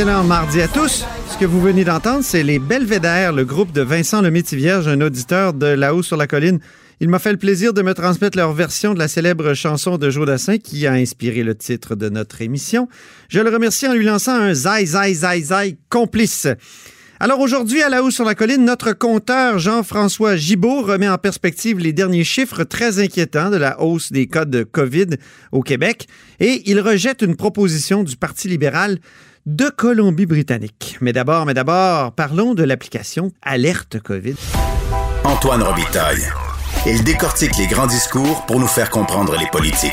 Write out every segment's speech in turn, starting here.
Excellent mardi à tous. Ce que vous venez d'entendre, c'est les Belvédères, le groupe de Vincent Lemaitre-Vierge, un auditeur de là-haut sur la colline. Il m'a fait le plaisir de me transmettre leur version de la célèbre chanson de Joe Dassin qui a inspiré le titre de notre émission. Je le remercie en lui lançant un zai, zai, zai, zai complice. Alors aujourd'hui, à la haut sur la colline, notre compteur Jean-François Gibault remet en perspective les derniers chiffres très inquiétants de la hausse des cas de COVID au Québec et il rejette une proposition du Parti libéral de Colombie-Britannique. Mais d'abord, mais d'abord, parlons de l'application Alerte COVID. Antoine Robitaille. Il décortique les grands discours pour nous faire comprendre les politiques.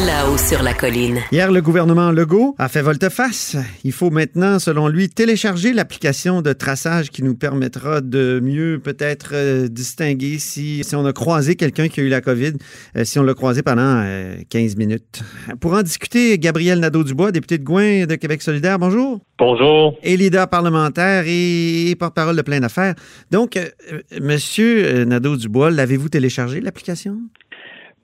Là-haut sur la colline. Hier, le gouvernement Legault a fait volte-face. Il faut maintenant, selon lui, télécharger l'application de traçage qui nous permettra de mieux peut-être euh, distinguer si, si on a croisé quelqu'un qui a eu la COVID, euh, si on l'a croisé pendant euh, 15 minutes. Pour en discuter, Gabriel Nadeau-Dubois, député de Gouin de Québec solidaire, bonjour. Bonjour. Et leader parlementaire et porte-parole de plein d'affaires. Donc, euh, euh, Monsieur euh, Nadeau-Dubois, l'avez-vous téléchargé, l'application?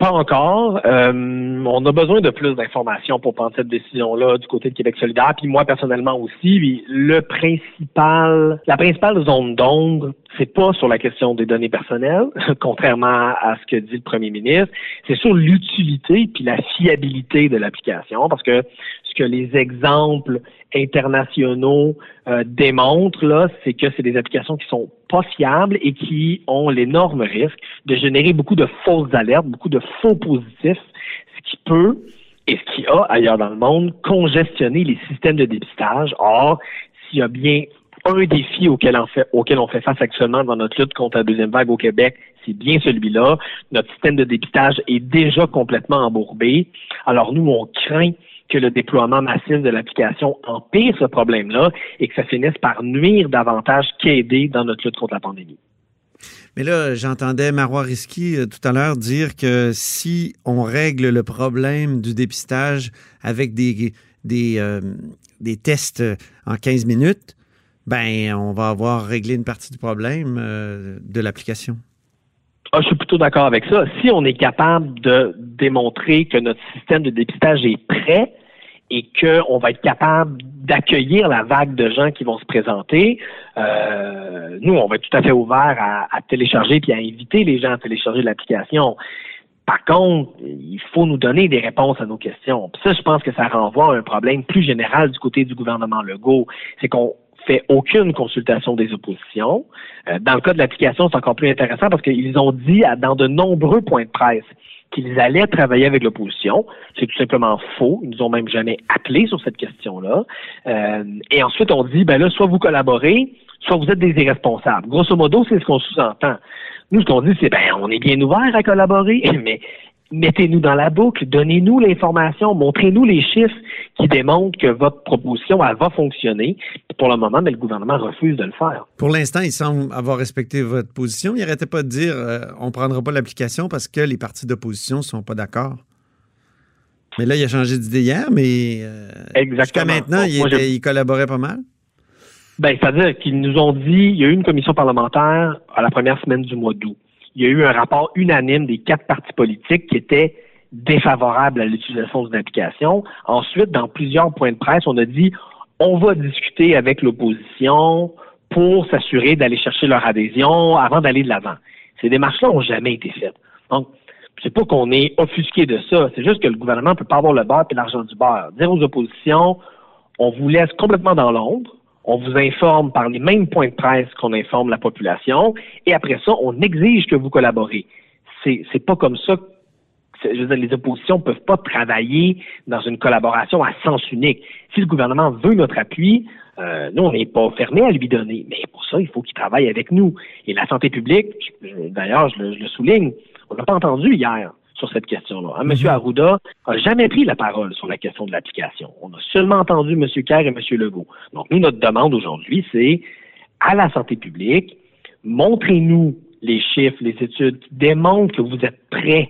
Pas encore. Euh, on a besoin de plus d'informations pour prendre cette décision-là du côté de Québec solidaire. Puis moi, personnellement aussi, le principal, la principale zone d'ombre, c'est pas sur la question des données personnelles, contrairement à ce que dit le premier ministre, c'est sur l'utilité puis la fiabilité de l'application, parce que ce que les exemples internationaux euh, démontrent là, c'est que c'est des applications qui sont pas fiables et qui ont l'énorme risque de générer beaucoup de fausses alertes, beaucoup de faux positifs, ce qui peut et ce qui a ailleurs dans le monde congestionné les systèmes de dépistage. Or, s'il y a bien un défi auquel on, fait, auquel on fait face actuellement dans notre lutte contre la deuxième vague au Québec, c'est bien celui-là. Notre système de dépistage est déjà complètement embourbé. Alors nous, on craint que le déploiement massif de l'application empire ce problème-là et que ça finisse par nuire davantage qu'aider dans notre lutte contre la pandémie. Mais là, j'entendais Marois Risky euh, tout à l'heure dire que si on règle le problème du dépistage avec des, des, euh, tests en 15 minutes, ben on va avoir réglé une partie du problème euh, de l'application. Ah, je suis plutôt d'accord avec ça. Si on est capable de démontrer que notre système de dépistage est prêt et qu'on va être capable d'accueillir la vague de gens qui vont se présenter, euh, nous, on va être tout à fait ouvert à, télécharger puis à inviter les gens à télécharger l'application. Par contre, il faut nous donner des réponses à nos questions. Ça, je pense que ça renvoie à un problème plus général du côté du gouvernement Legault. C'est qu'on fait aucune consultation des oppositions. Euh, dans le cas de l'application, c'est encore plus intéressant parce qu'ils ont dit à, dans de nombreux points de presse qu'ils allaient travailler avec l'opposition. C'est tout simplement faux. Ils nous ont même jamais appelé sur cette question-là. Euh, et ensuite, on dit, ben là, soit vous collaborez, soit vous êtes des irresponsables. Grosso modo, c'est ce qu'on sous-entend. Nous, ce qu'on dit, c'est, ben, on est bien ouvert à collaborer, mais mettez-nous dans la boucle, donnez-nous l'information, montrez-nous les chiffres qui démontrent que votre proposition, elle va fonctionner. Pour le moment, mais le gouvernement refuse de le faire. Pour l'instant, il semble avoir respecté votre position. Il n'arrêtait pas de dire euh, on ne prendra pas l'application parce que les partis d'opposition ne sont pas d'accord. Mais là, il a changé d'idée hier, mais euh, jusqu'à maintenant, Bon, était- il collaborait pas mal. Ben, c'est-à-dire qu'ils nous ont dit, il y a eu une commission parlementaire à la première semaine du mois d'août. Il y a eu un rapport unanime des quatre partis politiques qui était défavorable à l'utilisation d'une application. Ensuite, dans plusieurs points de presse, on a dit, on va discuter avec l'opposition pour s'assurer d'aller chercher leur adhésion avant d'aller de l'avant. Ces démarches-là n'ont jamais été faites. Donc, c'est pas qu'on est offusqué de ça, c'est juste que le gouvernement peut pas avoir le beurre et l'argent du beurre. Dire aux oppositions, on vous laisse complètement dans l'ombre, on vous informe par les mêmes points de presse qu'on informe la population, et après ça, on exige que vous collaborez. C'est, pas comme ça. Je veux dire, les oppositions peuvent pas travailler dans une collaboration à sens unique. Si le gouvernement veut notre appui, Euh, nous, on n'est pas fermé à lui donner, mais pour ça, il faut qu'il travaille avec nous. Et la santé publique, d'ailleurs, je, le, souligne, on n'a pas entendu hier sur cette question-là. Hein, M. Mhm. Arruda n'a jamais pris la parole sur la question de l'application. On a seulement entendu M. Kerr et M. Legault. Donc, nous, notre demande aujourd'hui, c'est à la santé publique, montrez-nous les chiffres, les études qui démontrent que vous êtes prêts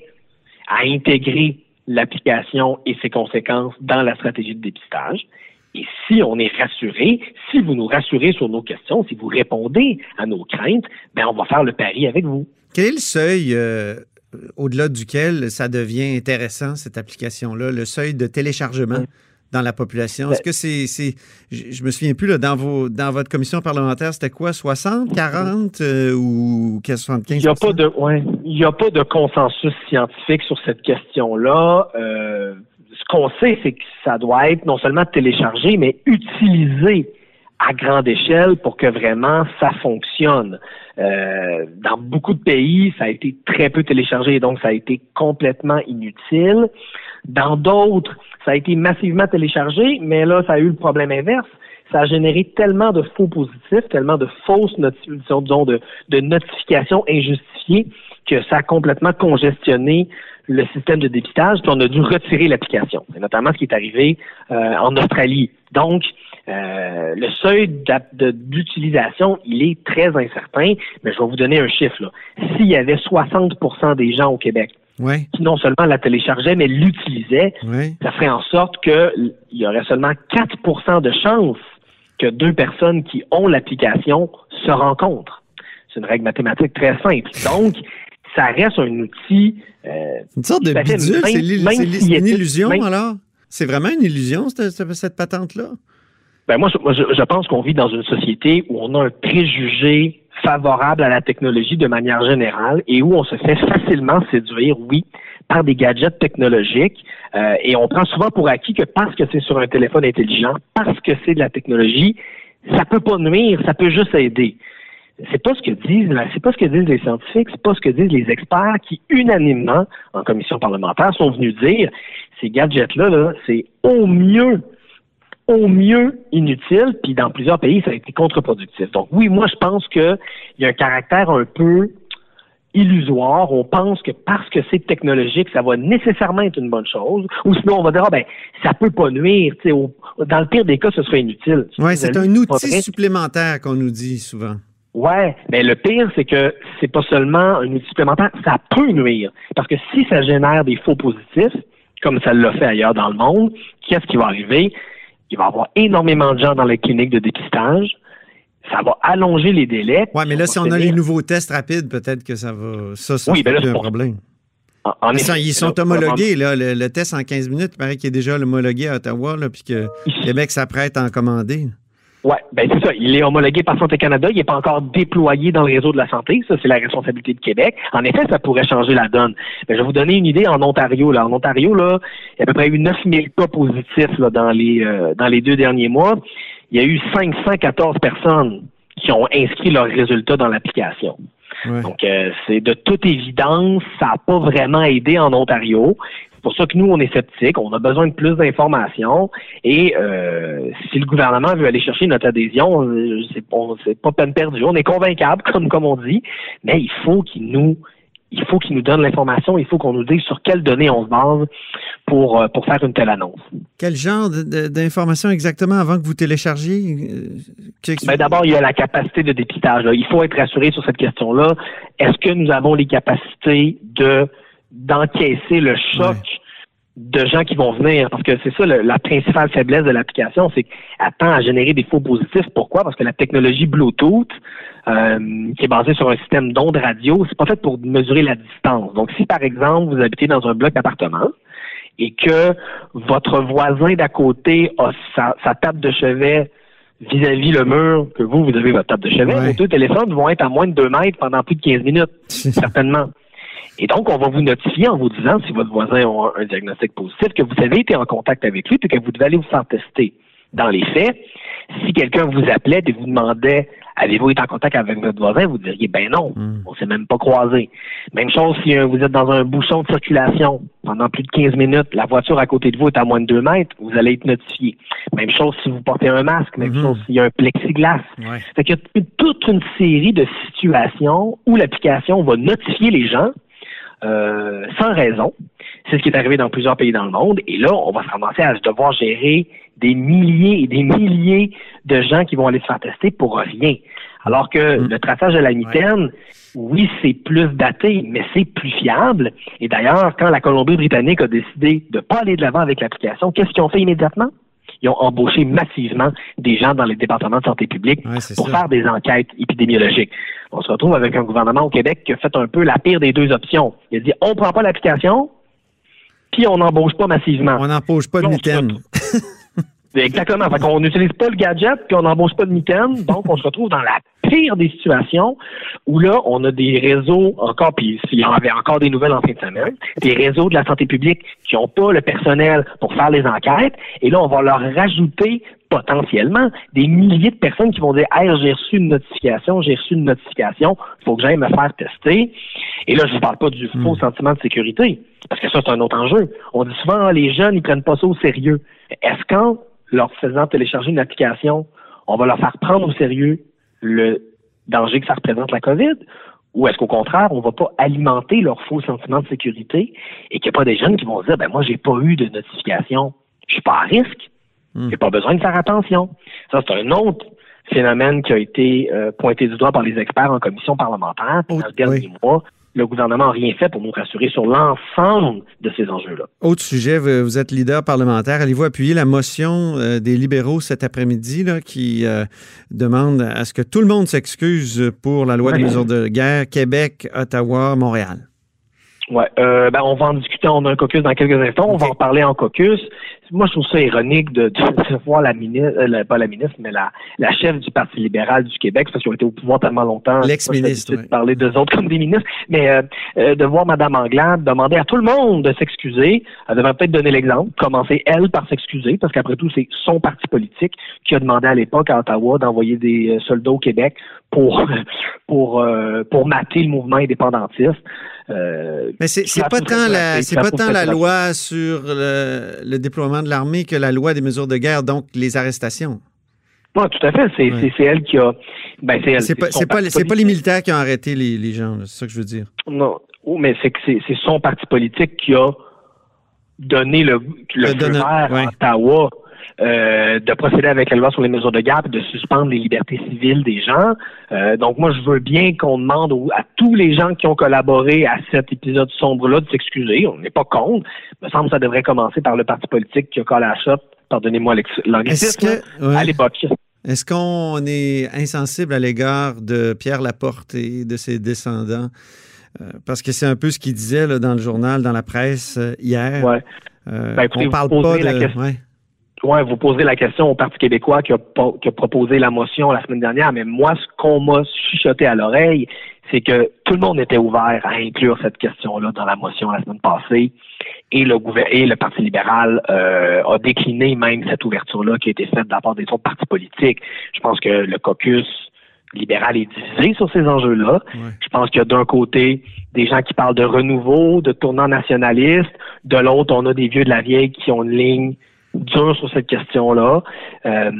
à intégrer l'application et ses conséquences dans la stratégie de dépistage. Et si on est rassuré, si vous nous rassurez sur nos questions, si vous répondez à nos craintes, ben on va faire le pari avec vous. Quel est le seuil euh, au-delà duquel ça devient intéressant, cette application-là, le seuil de téléchargement? dans la population. Est-ce que c'est, c'est je, me souviens plus, là, dans, vos, dans votre commission parlementaire, c'était quoi, 60, 40 euh, ou 75 Il n'y a, pas de, ouais, il y a pas de consensus scientifique sur cette question-là. Euh, ce qu'on sait, c'est que ça doit être non seulement téléchargé, mais utilisé à grande échelle pour que vraiment ça fonctionne. Euh, dans beaucoup de pays, ça a été très peu téléchargé, donc ça a été complètement inutile. Dans d'autres, ça a été massivement téléchargé, mais là, ça a eu le problème inverse. Ça a généré tellement de faux positifs, tellement de fausses notifications, disons, de, notifications injustifiées que ça a complètement congestionné le système de dépistage, puis on a dû retirer l'application. C'est notamment ce qui est arrivé euh, en Australie. Donc, euh, le seuil d'utilisation, il est très incertain, mais je vais vous donner un chiffre. S'il y avait 60% des gens au Québec qui non seulement la téléchargeait, mais l'utilisait, ça ferait en sorte qu'il y aurait seulement 4% de chances que deux personnes qui ont l'application se rencontrent. C'est une règle mathématique très simple. Donc, ça reste un outil. Euh, une sorte de bidule, c'est une illusion alors? C'est vraiment une illusion, cette, cette patente-là? Ben moi, je, je pense qu'on vit dans une société où on a un préjugé favorable à la technologie de manière générale et où on se fait facilement séduire, oui, par des gadgets technologiques euh, et on prend souvent pour acquis que parce que c'est sur un téléphone intelligent, parce que c'est de la technologie, ça peut pas nuire, ça peut juste aider. C'est pas ce que disent, c'est pas ce que disent les scientifiques, c'est pas ce que disent les experts qui unanimement en commission parlementaire sont venus dire ces gadgets-là, -là, c'est au mieux au mieux inutile, puis dans plusieurs pays, ça a été contre-productif. Donc oui, moi je pense qu'il y a un caractère un peu illusoire. On pense que parce que c'est technologique, ça va nécessairement être une bonne chose. Ou sinon, on va dire, ah, ben, ça peut pas nuire. dans le pire des cas, ce serait inutile. Oui, c'est un outil supplémentaire qu'on nous dit souvent. Ouais, mais le pire, c'est que c'est pas seulement un outil supplémentaire, ça peut nuire. Parce que si ça génère des faux positifs, comme ça l'a fait ailleurs dans le monde, qu'est-ce qui va arriver? Il va y avoir énormément de gens dans les cliniques de dépistage. Ça va allonger les délais. Oui, mais là, si on a les nouveaux tests rapides, peut-être que ça va. Ça, ça oui, ben un problème. ils sont homologués, là, le, test en 15 minutes, il paraît qu'il est déjà homologué à Ottawa, là, puis que Québec s'apprête à en commander. Oui, ben c'est ça. Il est homologué par Santé Canada. Il n'est pas encore déployé dans le réseau de la santé. Ça, c'est la responsabilité de Québec. En effet, ça pourrait changer la donne. Mais je vais vous donner une idée en Ontario. Là. En Ontario, là, il y a à peu près eu 9000 cas positifs là, dans, les, euh, dans les deux derniers mois. Il y a eu 514 personnes qui ont inscrit leurs résultats dans l'application. Donc, euh, c'est de toute évidence, ça n'a pas vraiment aidé en Ontario. C'est pour ça que nous, on est sceptiques, on a besoin de plus d'informations. Et euh, si le gouvernement veut aller chercher notre adhésion, euh, c'est pas peine perdue. On est convaincable, comme, comme on dit, mais il faut qu'il nous il faut qu'il nous donne l'information, il faut qu'on nous dise sur quelles données on se base pour, euh, pour faire une telle annonce. Quel genre d'informations exactement avant que vous téléchargiez? Ben D'abord, il y a la capacité de dépistage. Il faut être rassuré sur cette question-là. Est-ce que nous avons les capacités de d'encaisser le choc de gens qui vont venir. Parce que c'est ça la principale faiblesse de l'application, c'est qu'elle tend à générer des faux positifs. Pourquoi? Parce que la technologie Bluetooth, euh, qui est basée sur un système d'ondes radio, c'est pas fait pour mesurer la distance. Donc, si par exemple vous habitez dans un bloc d'appartement et que votre voisin d'à côté a sa, table de chevet vis-à-vis le mur que vous, vous avez votre table de chevet, vos deux téléphones vont être à moins de 2 mètres pendant plus de 15 minutes, certainement. Et donc, on va vous notifier en vous disant si votre voisin a un diagnostic positif, que vous avez été en contact avec lui, et que vous devez aller vous faire tester. Dans les faits, si quelqu'un vous appelait et vous demandait Avez-vous été en contact avec votre voisin? Vous diriez, ben non, Hmm. on s'est même pas croisé. Même chose si euh, vous êtes dans un bouchon de circulation pendant plus de 15 minutes, la voiture à côté de vous est à moins de 2 mètres, vous allez être notifié. Même chose si vous portez un masque, même Mhm. chose s'il y a un plexiglas. Ouais. Fait qu'il y a toute une série de situations où l'application va notifier les gens euh, sans raison. C'est ce qui est arrivé dans plusieurs pays dans le monde. Et là, on va se ramasser à devoir gérer des milliers et des milliers de gens qui vont aller se faire tester pour rien. Alors que Mm. le traçage de la mitaine, oui, c'est plus daté, mais c'est plus fiable. Et d'ailleurs, quand la Colombie-Britannique a décidé de ne pas aller de l'avant avec l'application, qu'est-ce qu'ils ont fait immédiatement? Ils ont embauché massivement des gens dans les départements de santé publique Ouais, pour ça. faire des enquêtes épidémiologiques. On se retrouve avec un gouvernement au Québec qui a fait un peu la pire des deux options. Il a dit on prend pas l'application, puis on n'embauche pas massivement. On n'empauche pas de mitaine. Exactement. Fait qu'on n'utilise pas le gadget, puis on n'embauche pas de mitaine. Donc, on se retrouve dans la pire des situations où là, on a des réseaux encore, puis s'il y en avait encore des nouvelles en fin de semaine, des réseaux de la santé publique qui n'ont pas le personnel pour faire les enquêtes. Et là, on va leur rajouter potentiellement des milliers de personnes qui vont dire Hey, j'ai reçu une notification, j'ai reçu une notification, il faut que j'aille me faire tester. Et là, je ne parle pas du faux sentiment de sécurité, parce que ça, c'est un autre enjeu. On dit souvent Ah, les jeunes, ils prennent pas ça au sérieux. Est-ce qu'en leur faisant télécharger une application, on va leur faire prendre au sérieux le danger que ça représente la COVID? Ou est-ce qu'au contraire, on va pas alimenter leur faux sentiment de sécurité et qu'il n'y a pas des jeunes qui vont dire, ben moi, j'ai pas eu de notification, je suis pas à risque, j'ai pas besoin de faire attention. Ça, c'est un autre phénomène qui a été euh, pointé du doigt par les experts en commission parlementaire. Dans le dernier oui. mois, le gouvernement n'a rien fait pour nous rassurer sur l'ensemble de ces enjeux-là. Autre sujet, vous êtes leader parlementaire. Allez-vous appuyer la motion euh, des libéraux cet après-midi qui euh, demande à ce que tout le monde s'excuse pour la loi des mesures de guerre Québec, Ottawa, Montréal? Euh, ben on va en discuter. On a un caucus dans quelques instants. On va en parler en caucus. Moi, je trouve ça ironique de, de, de voir la ministre, euh, pas la ministre, mais la, la chef du Parti libéral du Québec, parce qu'ils ont été au pouvoir tellement longtemps. L'ex-ministre, ouais. de parler d'eux autres comme des ministres, mais euh, euh, de voir Mme Anglade demander à tout le monde de s'excuser. Elle devrait peut-être donner l'exemple, commencer elle par s'excuser, parce qu'après tout, c'est son parti politique qui a demandé à l'époque à Ottawa d'envoyer des euh, soldats au Québec pour pour euh, pour mater le mouvement indépendantiste. Euh, Mais c'est pas tant la, c'est pas tant la loi sur le, le déploiement de l'armée que la loi des mesures de guerre, donc les arrestations. Oui, tout à fait. C'est Ouais. elle qui a. Ben, c'est elle. C'est pas, pas, pas les militaires qui ont arrêté les, les gens, c'est ça que je veux dire. Non. Oh, mais c'est que c'est c'est son parti politique qui a donné le, le Le feu donne- vert ouais. à Ottawa euh, de procéder avec la loi sur les mesures de et de suspendre les libertés civiles des gens. Euh, donc moi, je veux bien qu'on demande à tous les gens qui ont collaboré à cet épisode sombre-là de s'excuser. On n'est pas contre. Il me semble que ça devrait commencer par le parti politique qui a collé à la shot, pardonnez-moi l'anglicisme, ouais. à l'époque. Est-ce qu'on est insensible à l'égard de Pierre Laporte et de ses descendants? Euh, parce que c'est un peu ce qu'il disait là, dans le journal, dans la presse hier. Ouais. Euh, Ben, écoutez, on parle pas posez la de. question. ouais. Ouais, vous posez la question au Parti québécois qui a, po- qui a proposé la motion la semaine dernière, mais moi, ce qu'on m'a chuchoté à l'oreille, c'est que tout le monde était ouvert à inclure cette question-là dans la motion la semaine passée, et le gouver- et le Parti libéral euh, a décliné même cette ouverture-là qui a été faite de la part des autres partis politiques. Je pense que le caucus libéral est divisé sur ces enjeux-là. Ouais. Je pense qu'il y a d'un côté des gens qui parlent de renouveau, de tournant nationaliste, de l'autre, on a des vieux de la vieille qui ont une ligne dure sur cette question-là, euh,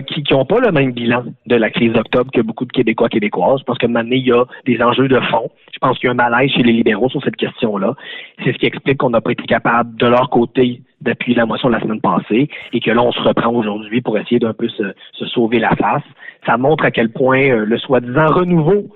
qui n'ont pas le même bilan de la crise d'octobre que beaucoup de Québécois québécoises. Je pense que maintenant, il y a des enjeux de fond. Je pense qu'il y a un malaise chez les libéraux sur cette question-là. C'est ce qui explique qu'on n'a pas été capable, de leur côté, d'appuyer la motion de la semaine passée et que là, on se reprend aujourd'hui pour essayer d'un peu se, se sauver la face. Ça montre à quel point euh, le soi-disant renouveau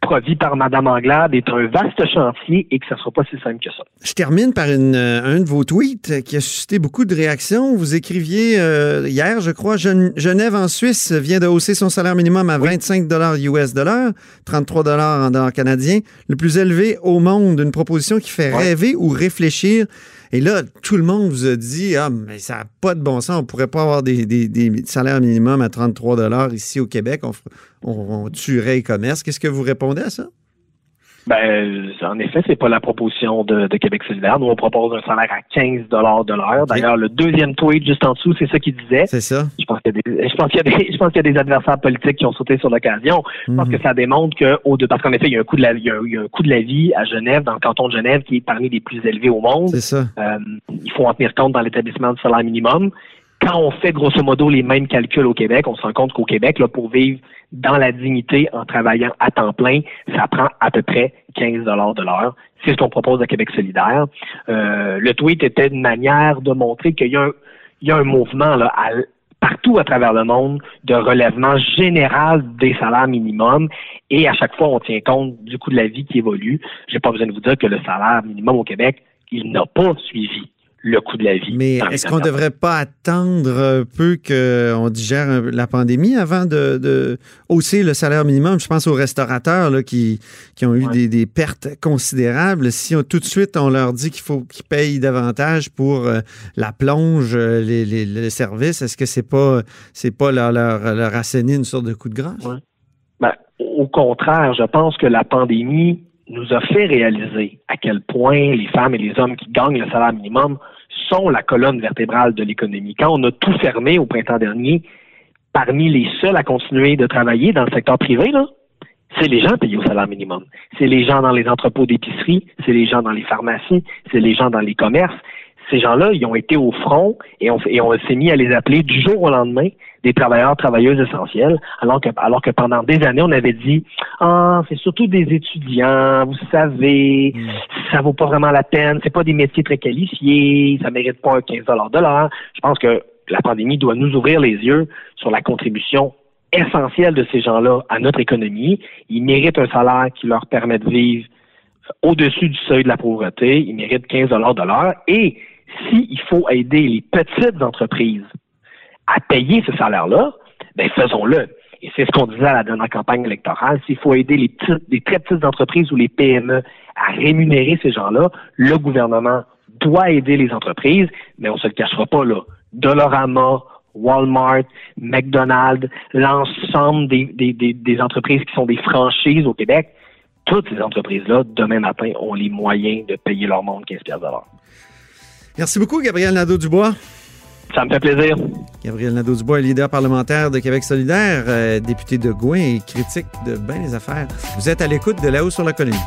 produit par Mme Anglade est un vaste chantier et que ça ne sera pas si simple que ça. Je termine par une, euh, un de vos tweets qui a suscité beaucoup de réactions. Vous écriviez euh, hier, je crois, Gen- Genève en Suisse vient de hausser son salaire minimum à 25 dollars US dollars, 33 dollars en dollars canadiens, le plus élevé au monde, une proposition qui fait Ouais. rêver ou réfléchir. Et là, tout le monde vous a dit ah mais ça n'a pas de bon sens, on pourrait pas avoir des, des- des salaires minimum à 33 dollars ici au Québec, on, f- on- on tuerait les commerces. Qu'est-ce que vous répondez à ça? Ben, en effet, c'est pas la proposition de, de, Québec solidaire. Nous, on propose un salaire à 15 de l'heure. D'ailleurs, le deuxième tweet juste en dessous, c'est ça qu'il disait. C'est ça. Je pense qu'il y a des, y y a adversaires politiques qui ont sauté sur l'occasion. Je pense Mhm. que ça démontre que, au de, parce qu'en effet, il y a un coût de la, il y a, il y a un coût de la vie à Genève, dans le canton de Genève, qui est parmi les plus élevés au monde. C'est ça. Euh, il faut en tenir compte dans l'établissement du salaire minimum. Quand on fait grosso modo les mêmes calculs au Québec, on se rend compte qu'au Québec, là, pour vivre dans la dignité en travaillant à temps plein, ça prend à peu près 15 de l'heure. C'est ce qu'on propose à Québec solidaire. Euh, le tweet était une manière de montrer qu'il y a un, il y a un mouvement là, partout à travers le monde de relèvement général des salaires minimums et à chaque fois on tient compte du coût de la vie qui évolue. J'ai pas besoin de vous dire que le salaire minimum au Québec, il n'a pas suivi le coût de la vie. Mais est-ce qu'on ne devrait pas attendre un peu qu'on digère la pandémie avant de, de hausser le salaire minimum? Je pense aux restaurateurs là, qui, qui ont eu Ouais. des, des pertes considérables. Si on- tout de suite on leur dit qu'il faut qu'ils payent davantage pour euh, la plonge, euh, les, les- les services, est-ce que c'est pas c'est pas leur, leur, leur asséner une sorte de coup de grâce? Ouais. Ben, au contraire, je pense que la pandémie nous a fait réaliser à quel point les femmes et les hommes qui gagnent le salaire minimum sont la colonne vertébrale de l'économie. Quand on a tout fermé au printemps dernier, parmi les seuls à continuer de travailler dans le secteur privé, là, c'est les gens payés au salaire minimum. C'est les gens dans les entrepôts d'épicerie, c'est les gens dans les pharmacies, c'est les gens dans les commerces. Ces gens-là, ils ont été au front et on, et on s'est mis à les appeler du jour au lendemain des travailleurs, travailleuses essentielles, alors que, alors que pendant des années, on avait dit, ah, c'est surtout des étudiants, vous savez, ça vaut pas vraiment la peine, c'est pas des métiers très qualifiés, ça mérite pas un 15 de l'heure. Je pense que la pandémie doit nous ouvrir les yeux sur la contribution essentielle de ces gens-là à notre économie. Ils méritent un salaire qui leur permet de vivre au-dessus du seuil de la pauvreté. Ils méritent 15 de l'heure. Et s'il faut aider les petites entreprises à payer ce salaire-là, ben faisons-le. Et c'est ce qu'on disait à la dernière campagne électorale. S'il faut aider les petites, très petites entreprises ou les PME à rémunérer ces gens-là, le gouvernement doit aider les entreprises, mais on se le cachera pas là. Dolorama, Walmart, McDonald's, l'ensemble des, entreprises qui sont des franchises au Québec, toutes ces entreprises-là, demain matin, ont les moyens de payer leur monde 15 piastres de l'heure. Merci beaucoup, Gabriel Nadeau-Dubois. Ça me fait plaisir. Gabriel Nadeau-Dubois est leader parlementaire de Québec solidaire, euh, député de Gouin et critique de bien les affaires. Vous êtes à l'écoute de là-haut sur la colline.